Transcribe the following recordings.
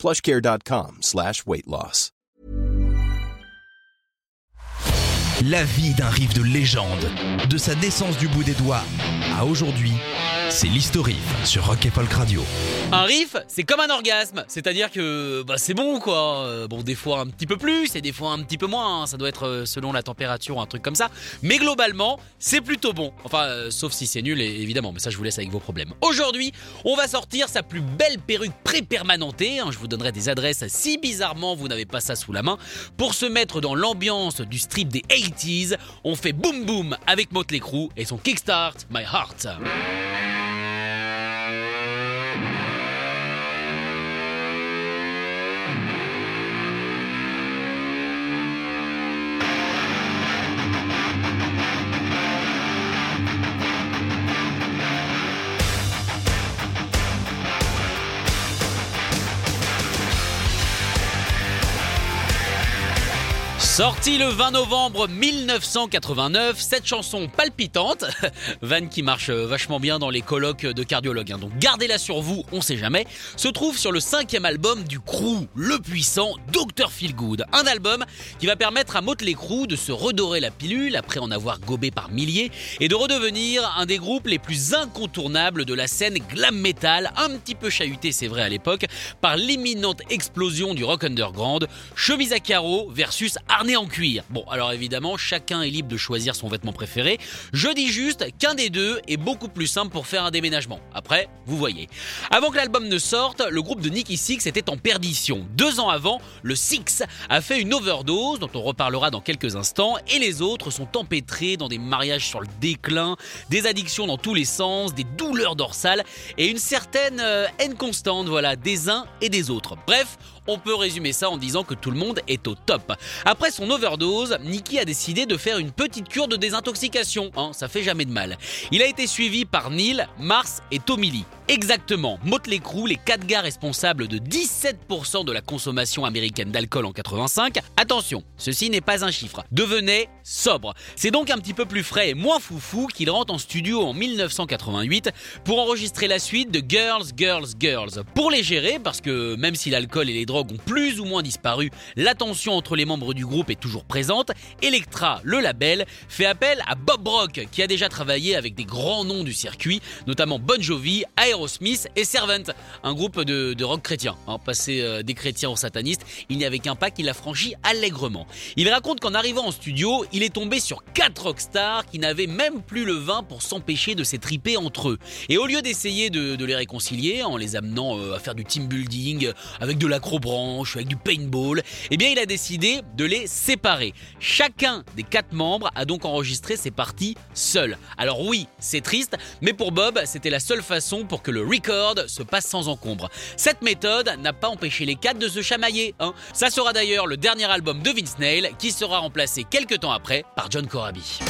plushcare.com slash. La vie d'un riff de légende, de sa naissance du bout des doigts à aujourd'hui, c'est l'historif sur Rock et Folk Radio. Un riff, c'est comme un orgasme, c'est-à-dire que bah, c'est bon quoi. Euh, Bon, des fois un petit peu plus et des fois un petit peu moins, hein. ça doit être euh, selon la température un truc comme ça. Mais globalement, c'est plutôt bon. Enfin, euh, sauf si c'est nul, évidemment, mais ça je vous laisse avec vos problèmes. Aujourd'hui, on va sortir sa plus belle perruque pré-permanentée. hein. Je vous donnerai des adresses si bizarrement vous n'avez pas ça sous la main. Pour se mettre dans l'ambiance du strip des 80s, on fait boom boom avec Motley Crue et son Kickstart My Heart. Bye. Sortie le 20 novembre 1989, cette chanson palpitante, vanne qui marche euh, vachement bien dans les colloques de cardiologues, hein, donc gardez-la sur vous, on sait jamais, se trouve sur le cinquième album du crew, le puissant Dr. Feelgood. Un album qui va permettre à Motley Crue de se redorer la pilule après en avoir gobé par milliers et de redevenir un des groupes les plus incontournables de la scène glam metal, un petit peu chahuté c'est vrai à l'époque, par l'imminente explosion du rock underground, chemise à carreaux versus en cuir. Bon, alors évidemment, chacun est libre de choisir son vêtement préféré. Je dis juste qu'un des deux est beaucoup plus simple pour faire un déménagement. Après, vous voyez. Avant que l'album ne sorte, le groupe de Nicky Six était en perdition. Deux ans avant, le Six a fait une overdose, dont on reparlera dans quelques instants, et les autres sont empêtrés dans des mariages sur le déclin, des addictions dans tous les sens, des douleurs dorsales et une certaine euh, haine constante, voilà, des uns et des autres. Bref, on peut résumer ça en disant que tout le monde est au top. Après son overdose, Nicky a décidé de faire une petite cure de désintoxication, hein, ça fait jamais de mal. Il a été suivi par Neil, Mars et Tommy Lee. Exactement, Motley Crue, les quatre gars responsables de 17% de la consommation américaine d'alcool en 85. Attention, ceci n'est pas un chiffre. Devenait sobre. C'est donc un petit peu plus frais et moins foufou qu'il rentre en studio en 1988 pour enregistrer la suite de Girls, Girls, Girls. Pour les gérer, parce que même si l'alcool et les drogues ont plus ou moins disparu, la tension entre les membres du groupe est toujours présente. Electra, le label, fait appel à Bob Rock, qui a déjà travaillé avec des grands noms du circuit, notamment Bon Jovi, Aerosmith et Servant, un groupe de, rock chrétien. Hein, passé euh, des chrétiens aux satanistes, il n'y avait qu'un pas qui l'a franchi allègrement. Il raconte qu'en arrivant en studio, il est tombé sur quatre rockstars qui n'avaient même plus le vin pour s'empêcher de s'étriper entre eux. Et au lieu d'essayer de, les réconcilier en les amenant euh, à faire du team building, avec de l'acrobranche, avec du paintball, eh bien il a décidé de les séparer. Chacun des quatre membres a donc enregistré ses parties seul. Alors oui, c'est triste, mais pour Bob, c'était la seule façon pour que le record se passe sans encombre. Cette méthode n'a pas empêché les quatre de se chamailler. Hein. Ça sera d'ailleurs le dernier album de Vince Neil qui sera remplacé quelques temps après par John Corabi.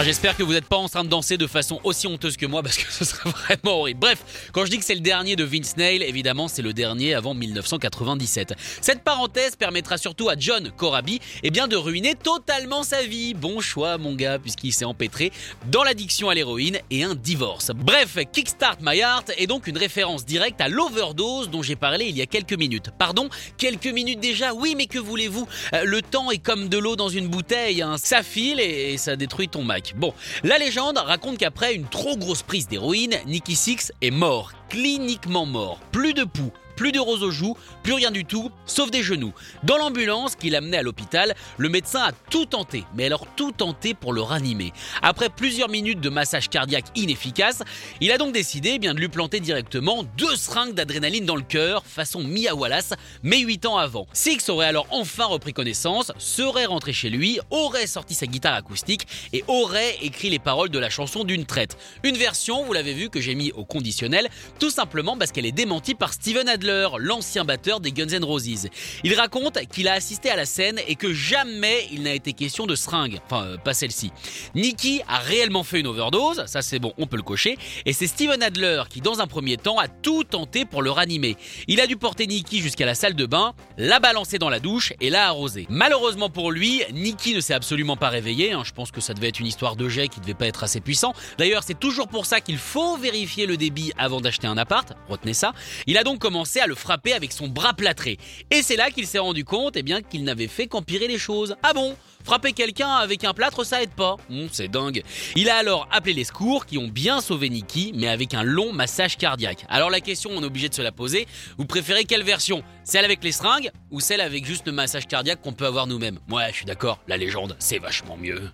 Ah, J'espère que vous n'êtes pas en train de danser de façon aussi honteuse que moi parce que ce serait vraiment horrible. Bref, quand je dis que c'est le dernier de Vince Neil, évidemment c'est le dernier avant 1997. Cette parenthèse permettra surtout à John Corabi eh bien, de ruiner totalement sa vie. Bon choix mon gars puisqu'il s'est empêtré dans l'addiction à l'héroïne et un divorce. Bref, Kickstart My Heart est donc une référence directe à l'overdose dont j'ai parlé il y a quelques minutes. Pardon, quelques minutes déjà Oui mais que voulez-vous? Euh, Le temps est comme de l'eau dans une bouteille, hein. ça file et ça détruit ton Mac. Bon, la légende raconte qu'après une trop grosse prise d'héroïne, Nicky Six est mort, cliniquement mort. Plus de pouls, plus de rose aux joues, plus rien du tout, sauf des genoux. Dans l'ambulance qui l'amenait à l'hôpital, le médecin a tout tenté, mais alors tout tenté pour le ranimer. Après plusieurs minutes de massage cardiaque inefficace, il a donc décidé eh bien, de lui planter directement deux seringues d'adrénaline dans le cœur, façon Mia Wallace, mais 8 ans avant. Six aurait alors enfin repris connaissance, serait rentré chez lui, aurait sorti sa guitare acoustique et aurait écrit les paroles de la chanson d'une traite. Une version, vous l'avez vu, que j'ai mis au conditionnel, tout simplement parce qu'elle est démentie par Steven Adler, l'ancien batteur des Guns N' Roses. Il raconte qu'il a assisté à la scène et que jamais il n'a été question de seringue. Enfin, euh, pas celle-ci. Nicky a réellement fait une overdose, ça c'est bon, on peut le cocher, et c'est Steven Adler qui, dans un premier temps, a tout tenté pour le ranimer. Il a dû porter Nicky jusqu'à la salle de bain, la balancer dans la douche et la arroser. Malheureusement pour lui, Nicky ne s'est absolument pas réveillé. Hein. Je pense que ça devait être une histoire de jet qui devait pas être assez puissant. D'ailleurs, c'est toujours pour ça qu'il faut vérifier le débit avant d'acheter un appart. Retenez ça. Il a donc commencé à le frapper avec son bras plâtré. Et c'est là qu'il s'est rendu compte eh bien, qu'il n'avait fait qu'empirer les choses. Ah bon? Frapper quelqu'un avec un plâtre, ça aide pas. Hum, c'est dingue. Il a alors appelé les secours qui ont bien sauvé Nicky, mais avec un long massage cardiaque. Alors la question, on est obligé de se la poser. Vous préférez quelle version? Celle avec les seringues ou celle avec juste le massage cardiaque qu'on peut avoir nous-mêmes? Ouais, je suis d'accord, la légende, c'est vachement mieux.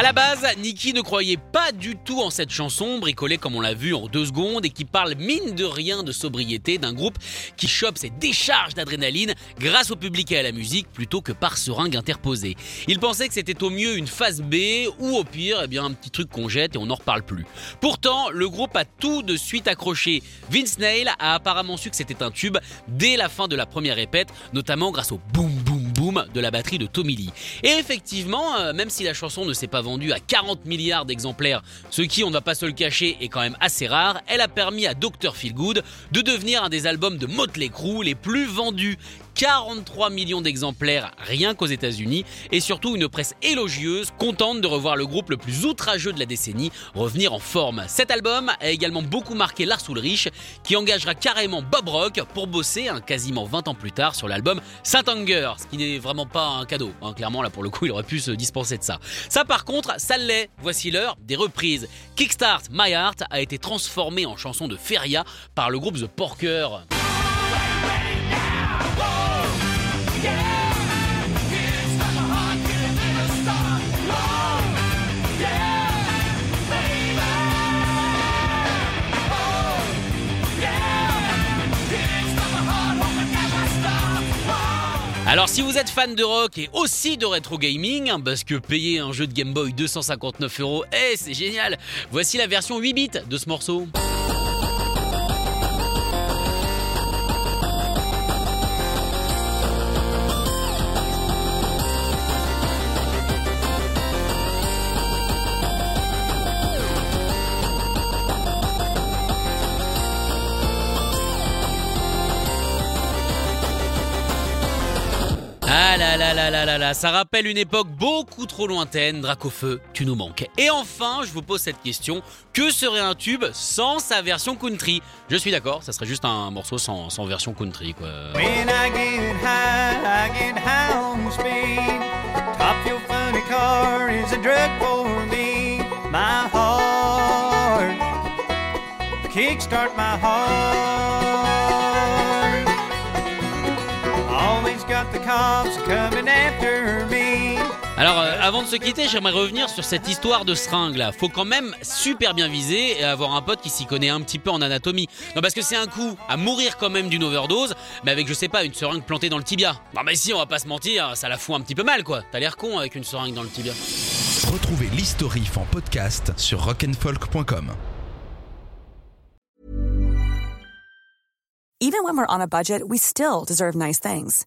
À la base, Nicky ne croyait pas du tout en cette chanson, bricolée comme on l'a vu en deux secondes et qui parle mine de rien de sobriété d'un groupe qui chope ses décharges d'adrénaline grâce au public et à la musique plutôt que par seringue interposée. Il pensait que c'était au mieux une phase B ou au pire, eh un petit truc qu'on jette et on n'en reparle plus. Pourtant, le groupe a tout de suite accroché. Vince Neil a apparemment su que c'était un tube dès la fin de la première répète, notamment grâce au boom de la batterie de Tommy Lee. Et effectivement, euh, même si la chanson ne s'est pas vendue à 40 milliards d'exemplaires, ce qui, on ne va pas se le cacher, est quand même assez rare, elle a permis à Dr. Feelgood de devenir un des albums de Motley Crue les plus vendus. 43 millions d'exemplaires rien qu'aux États-Unis et surtout une presse élogieuse, contente de revoir le groupe le plus outrageux de la décennie revenir en forme. Cet album a également beaucoup marqué Lars Ulrich qui engagera carrément Bob Rock pour bosser quasiment 20 ans plus tard sur l'album Saint Anger, ce qui n'est vraiment pas un cadeau. Hein. Clairement là pour le coup il aurait pu se dispenser de ça. Ça par contre, ça l'est. Voici l'heure des reprises. Kickstart My Heart a été transformé en chanson de feria par le groupe The Porker. Alors si vous êtes fan de rock et aussi de rétro gaming, hein, parce que payer un jeu de Game Boy 259 euros, eh c'est génial Voici la version 8 bits de ce morceau. Là là là là là ça rappelle une époque beaucoup trop lointaine, Dracofeu, tu nous manques. Et enfin, je vous pose cette question, que serait un tube sans sa version country? Je suis d'accord, ça serait juste un morceau sans, sans version country quoi. Alors, euh, avant de se quitter, j'aimerais revenir sur cette histoire de seringue là. Faut quand même super bien viser et avoir un pote qui s'y connaît un petit peu en anatomie. Non, parce que c'est un coup à mourir quand même d'une overdose, mais avec, je sais pas, une seringue plantée dans le tibia. Non, mais si, on va pas se mentir, ça la fout un petit peu mal quoi. T'as l'air con avec une seringue dans le tibia. Retrouvez l'historif en podcast sur rock'n'folk.com. Even when we're on a budget, we still deserve nice things.